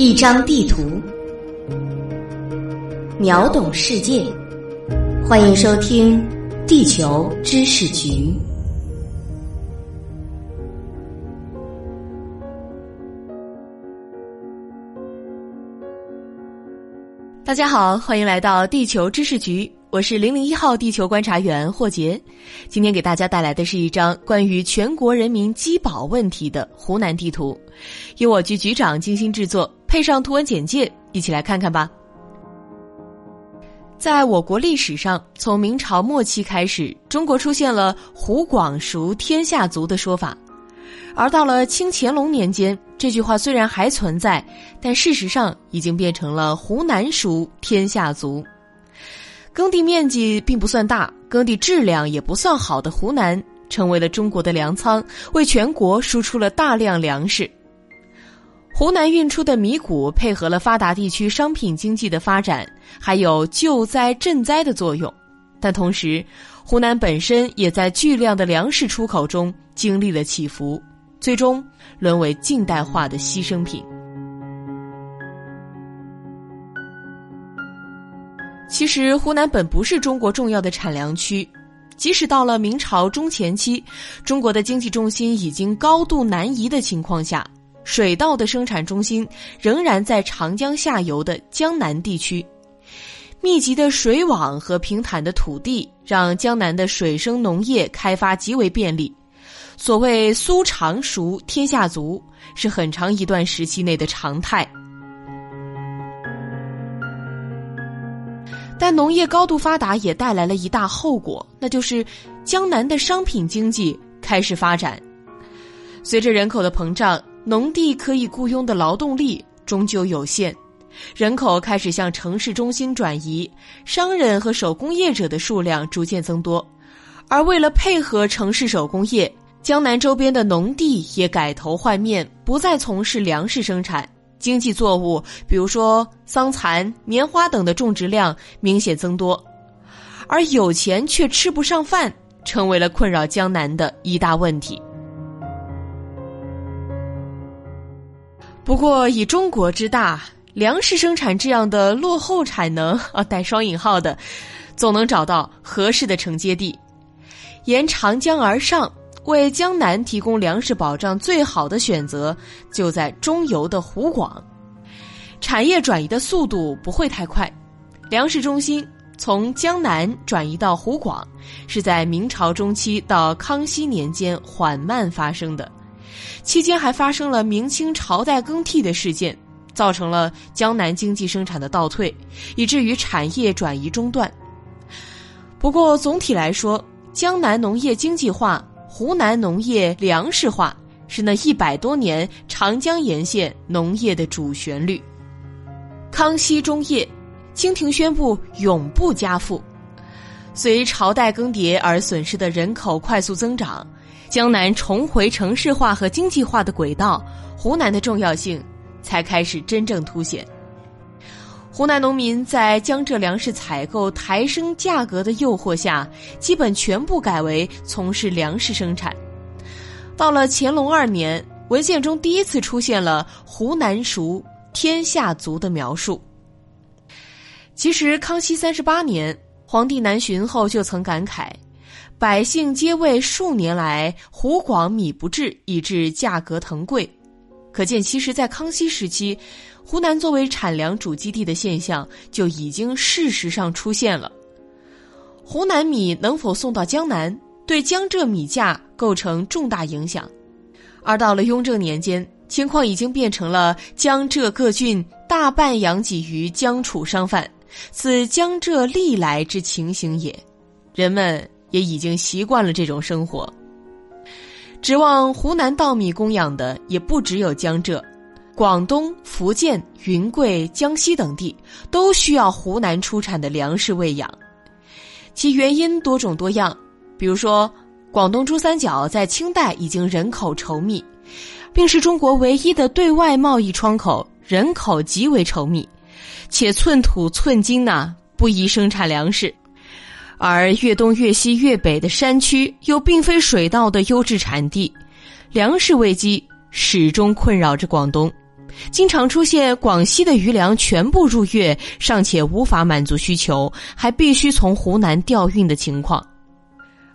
一张地图，秒懂世界。欢迎收听《地球知识局》。大家好，欢迎来到《地球知识局》。我是零零一号地球观察员霍杰，今天给大家带来的是一张关于全国人民饥饱问题的湖南地图，由我局局长精心制作，配上图文简介，一起来看看吧。在我国历史上，从明朝末期开始，中国出现了“湖广熟天下足”的说法，而到了清乾隆年间，这句话虽然还存在，但事实上已经变成了“湖南熟天下足”。耕地面积并不算大，耕地质量也不算好的湖南，成为了中国的粮仓，为全国输出了大量粮食。湖南运出的米谷配合了发达地区商品经济的发展，还有救灾赈灾的作用。但同时，湖南本身也在巨量的粮食出口中经历了起伏，最终沦为近代化的牺牲品。其实，湖南本不是中国重要的产粮区。即使到了明朝中前期，中国的经济重心已经高度南移的情况下，水稻的生产中心仍然在长江下游的江南地区。密集的水网和平坦的土地，让江南的水生农业开发极为便利。所谓“苏常熟，天下足”，是很长一段时期内的常态。但农业高度发达也带来了一大后果，那就是江南的商品经济开始发展。随着人口的膨胀，农地可以雇佣的劳动力终究有限，人口开始向城市中心转移，商人和手工业者的数量逐渐增多。而为了配合城市手工业，江南周边的农地也改头换面，不再从事粮食生产。经济作物，比如说桑蚕、棉花等的种植量明显增多，而有钱却吃不上饭，成为了困扰江南的一大问题。不过，以中国之大，粮食生产这样的落后产能 啊，带双引号的，总能找到合适的承接地，沿长江而上。为江南提供粮食保障最好的选择就在中游的湖广，产业转移的速度不会太快，粮食中心从江南转移到湖广是在明朝中期到康熙年间缓慢发生的，期间还发生了明清朝代更替的事件，造成了江南经济生产的倒退，以至于产业转移中断。不过总体来说，江南农业经济化。湖南农业粮食化是那一百多年长江沿线农业的主旋律。康熙中叶，清廷宣布永不加赋。随朝代更迭而损失的人口快速增长，江南重回城市化和经济化的轨道，湖南的重要性才开始真正凸显。湖南农民在江浙粮食采购抬升价格的诱惑下，基本全部改为从事粮食生产。到了乾隆二年，文献中第一次出现了“湖南熟，天下足”的描述。其实，康熙三十八年，皇帝南巡后就曾感慨：“百姓皆为数年来湖广米不至，以致价格腾贵。”可见，其实，在康熙时期。湖南作为产粮主基地的现象就已经事实上出现了。湖南米能否送到江南，对江浙米价构成重大影响。而到了雍正年间，情况已经变成了江浙各郡大半养己于江楚商贩，此江浙历来之情形也。人们也已经习惯了这种生活。指望湖南稻米供养的也不只有江浙。广东、福建、云贵、江西等地都需要湖南出产的粮食喂养，其原因多种多样。比如说，广东珠三角在清代已经人口稠密，并是中国唯一的对外贸易窗口，人口极为稠密，且寸土寸金呐，不宜生产粮食。而越东、越西、越北的山区又并非水稻的优质产地，粮食危机始终困扰着广东。经常出现广西的余粮全部入粤尚且无法满足需求，还必须从湖南调运的情况。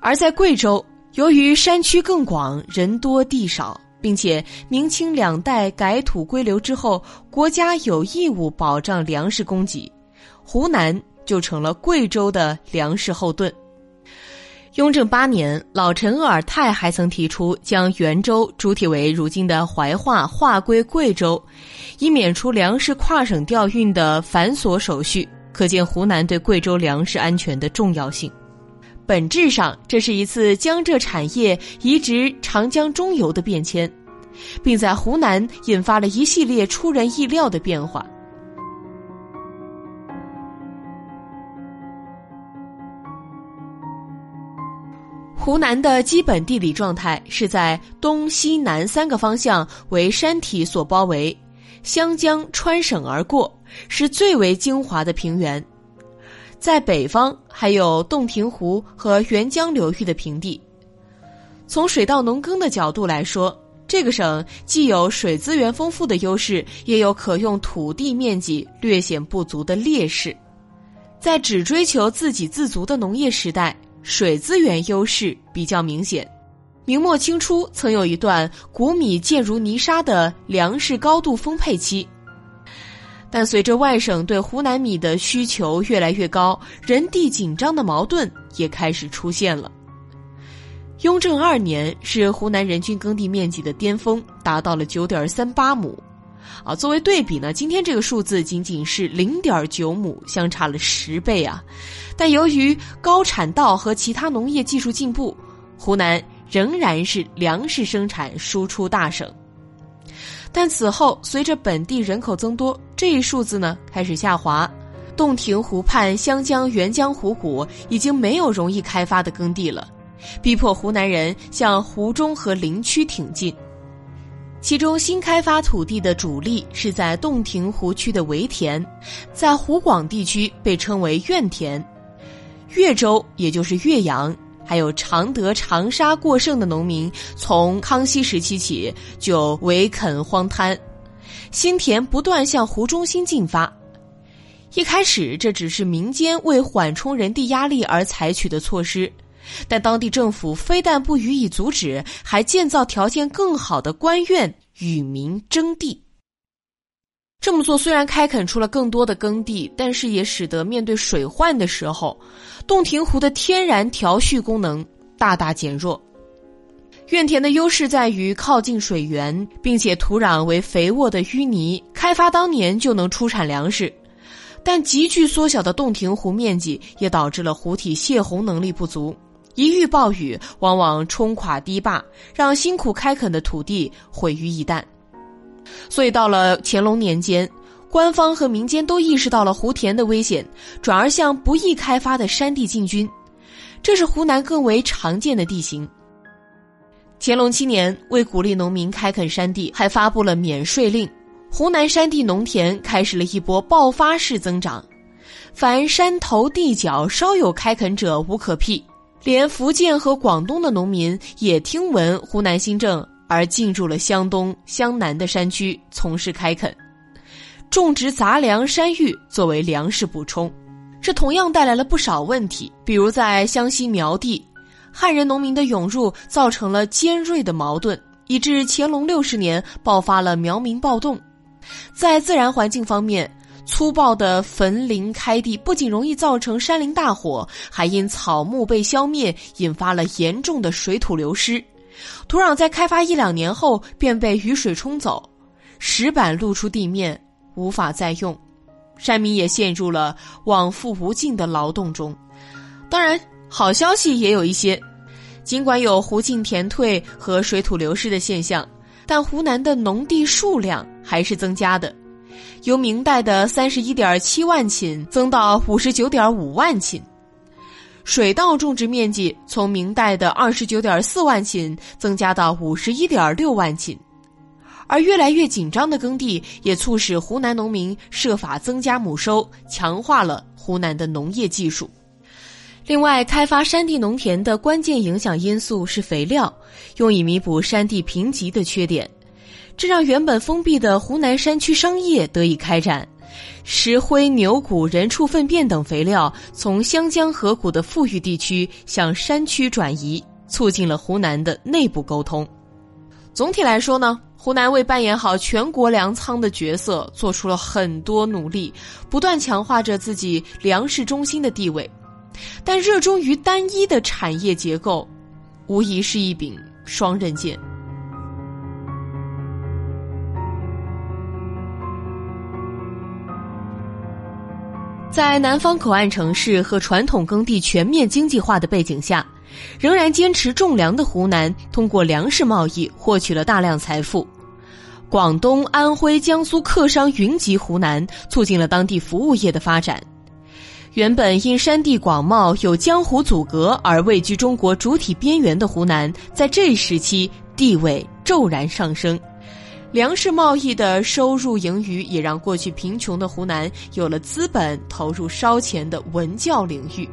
而在贵州，由于山区更广，人多地少，并且明清两代改土归流之后，国家有义务保障粮食供给，湖南就成了贵州的粮食后盾。雍正八年，老臣鄂尔泰还曾提出将元州主体为如今的怀化划归贵州，以免除粮食跨省调运的繁琐手续。可见湖南对贵州粮食安全的重要性。本质上，这是一次江浙产业移植长江中游的变迁，并在湖南引发了一系列出人意料的变化。湖南的基本地理状态是在东西南三个方向为山体所包围，湘江穿省而过，是最为精华的平原。在北方还有洞庭湖和沅江流域的平地。从水稻农耕的角度来说，这个省既有水资源丰富的优势，也有可用土地面积略显不足的劣势。在只追求自给自足的农业时代。水资源优势比较明显，明末清初曾有一段谷米贱如泥沙的粮食高度丰沛期，但随着外省对湖南米的需求越来越高，人地紧张的矛盾也开始出现了。雍正二年是湖南人均耕地面积的巅峰，达到了九点三八亩。啊，作为对比呢，今天这个数字仅仅是零点九亩，相差了十倍啊！但由于高产稻和其他农业技术进步，湖南仍然是粮食生产输出大省。但此后随着本地人口增多，这一数字呢开始下滑。洞庭湖畔湘江、沅江湖谷已经没有容易开发的耕地了，逼迫湖南人向湖中和林区挺进。其中新开发土地的主力是在洞庭湖区的围田，在湖广地区被称为苑田。岳州也就是岳阳，还有常德、长沙过剩的农民，从康熙时期起就围垦荒滩，新田不断向湖中心进发。一开始这只是民间为缓冲人地压力而采取的措施。但当地政府非但不予以阻止，还建造条件更好的官院与民争地。这么做虽然开垦出了更多的耕地，但是也使得面对水患的时候，洞庭湖的天然调蓄功能大大减弱。院田的优势在于靠近水源，并且土壤为肥沃的淤泥，开发当年就能出产粮食。但急剧缩小的洞庭湖面积，也导致了湖体泄洪能力不足。一遇暴雨，往往冲垮堤坝，让辛苦开垦的土地毁于一旦。所以，到了乾隆年间，官方和民间都意识到了湖田的危险，转而向不易开发的山地进军。这是湖南更为常见的地形。乾隆七年，为鼓励农民开垦山地，还发布了免税令，湖南山地农田开始了一波爆发式增长。凡山头地角稍有开垦者，无可辟。连福建和广东的农民也听闻湖南新政，而进入了湘东、湘南的山区从事开垦，种植杂粮、山芋作为粮食补充。这同样带来了不少问题，比如在湘西苗地，汉人农民的涌入造成了尖锐的矛盾，以致乾隆六十年爆发了苗民暴动。在自然环境方面。粗暴的焚林开地不仅容易造成山林大火，还因草木被消灭，引发了严重的水土流失。土壤在开发一两年后便被雨水冲走，石板露出地面，无法再用。山民也陷入了往复无尽的劳动中。当然，好消息也有一些，尽管有湖尽田退和水土流失的现象，但湖南的农地数量还是增加的。由明代的三十一点七万顷增到五十九点五万顷，水稻种植面积从明代的二十九点四万顷增加到五十一点六万顷，而越来越紧张的耕地也促使湖南农民设法增加亩收，强化了湖南的农业技术。另外，开发山地农田的关键影响因素是肥料，用以弥补山地贫瘠的缺点。这让原本封闭的湖南山区商业得以开展。石灰、牛骨、人畜粪便等肥料从湘江河谷的富裕地区向山区转移，促进了湖南的内部沟通。总体来说呢，湖南为扮演好全国粮仓的角色做出了很多努力，不断强化着自己粮食中心的地位。但热衷于单一的产业结构，无疑是一柄双刃剑。在南方口岸城市和传统耕地全面经济化的背景下，仍然坚持种粮的湖南，通过粮食贸易获取了大量财富。广东、安徽、江苏客商云集湖南，促进了当地服务业的发展。原本因山地广袤、有江湖阻隔而位居中国主体边缘的湖南，在这一时期地位骤然上升。粮食贸易的收入盈余，也让过去贫穷的湖南有了资本投入烧钱的文教领域。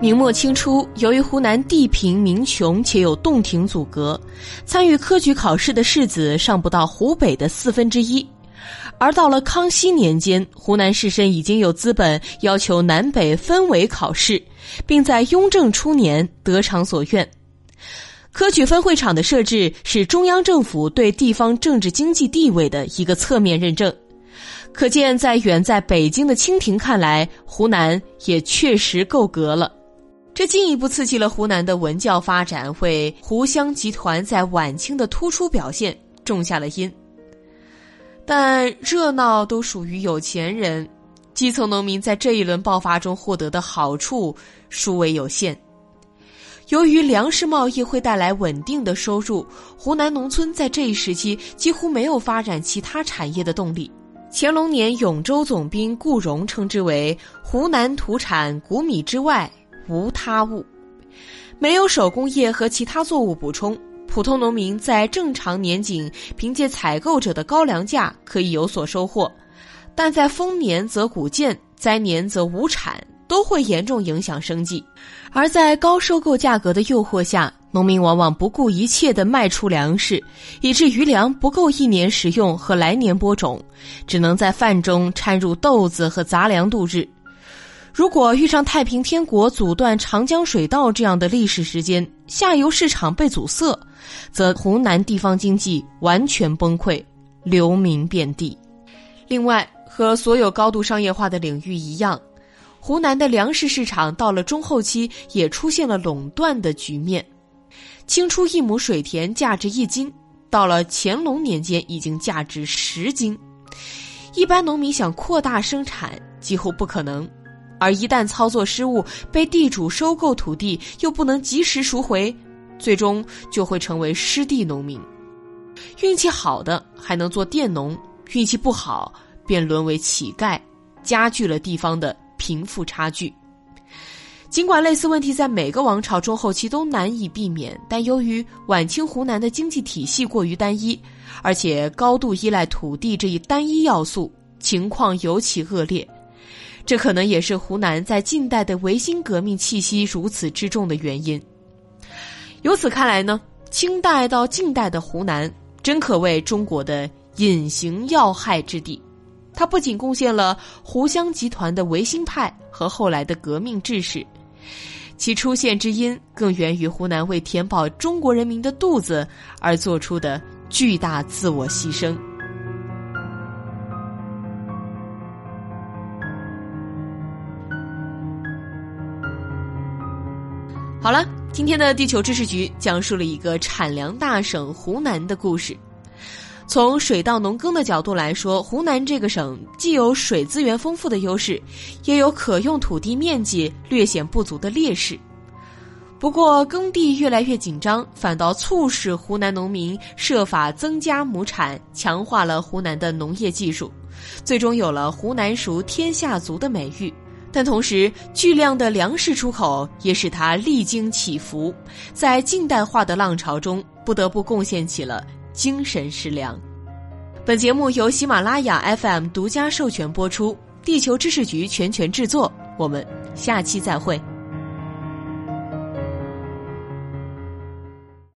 明末清初，由于湖南地贫民穷且有洞庭阻隔，参与科举考试的士子尚不到湖北的四分之一。而到了康熙年间，湖南士绅已经有资本要求南北分为考试，并在雍正初年得偿所愿。科举分会场的设置是中央政府对地方政治经济地位的一个侧面认证。可见，在远在北京的清廷看来，湖南也确实够格了。这进一步刺激了湖南的文教发展，为湖湘集团在晚清的突出表现种下了因。但热闹都属于有钱人，基层农民在这一轮爆发中获得的好处殊为有限。由于粮食贸易会带来稳定的收入，湖南农村在这一时期几乎没有发展其他产业的动力。乾隆年，永州总兵顾荣称之为“湖南土产谷米之外无他物”，没有手工业和其他作物补充。普通农民在正常年景，凭借采购者的高粮价可以有所收获，但在丰年则谷贱，灾年则无产，都会严重影响生计。而在高收购价格的诱惑下，农民往往不顾一切地卖出粮食，以致余粮不够一年食用和来年播种，只能在饭中掺入豆子和杂粮度日。如果遇上太平天国阻断长江水道这样的历史时间，下游市场被阻塞，则湖南地方经济完全崩溃，流民遍地。另外，和所有高度商业化的领域一样，湖南的粮食市场到了中后期也出现了垄断的局面。清初一亩水田价值一斤，到了乾隆年间已经价值十斤，一般农民想扩大生产几乎不可能。而一旦操作失误，被地主收购土地又不能及时赎回，最终就会成为失地农民。运气好的还能做佃农，运气不好便沦为乞丐，加剧了地方的贫富差距。尽管类似问题在每个王朝中后期都难以避免，但由于晚清湖南的经济体系过于单一，而且高度依赖土地这一单一要素，情况尤其恶劣。这可能也是湖南在近代的维新革命气息如此之重的原因。由此看来呢，清代到近代的湖南真可谓中国的隐形要害之地。它不仅贡献了湖湘集团的维新派和后来的革命志士，其出现之因更源于湖南为填饱中国人民的肚子而做出的巨大自我牺牲。好了，今天的地球知识局讲述了一个产粮大省湖南的故事。从水稻农耕的角度来说，湖南这个省既有水资源丰富的优势，也有可用土地面积略显不足的劣势。不过，耕地越来越紧张，反倒促使湖南农民设法增加亩产，强化了湖南的农业技术，最终有了“湖南熟天下足”的美誉。但同时，巨量的粮食出口也使它历经起伏，在近代化的浪潮中，不得不贡献起了精神食粮。本节目由喜马拉雅 FM 独家授权播出，地球知识局全权制作。我们下期再会。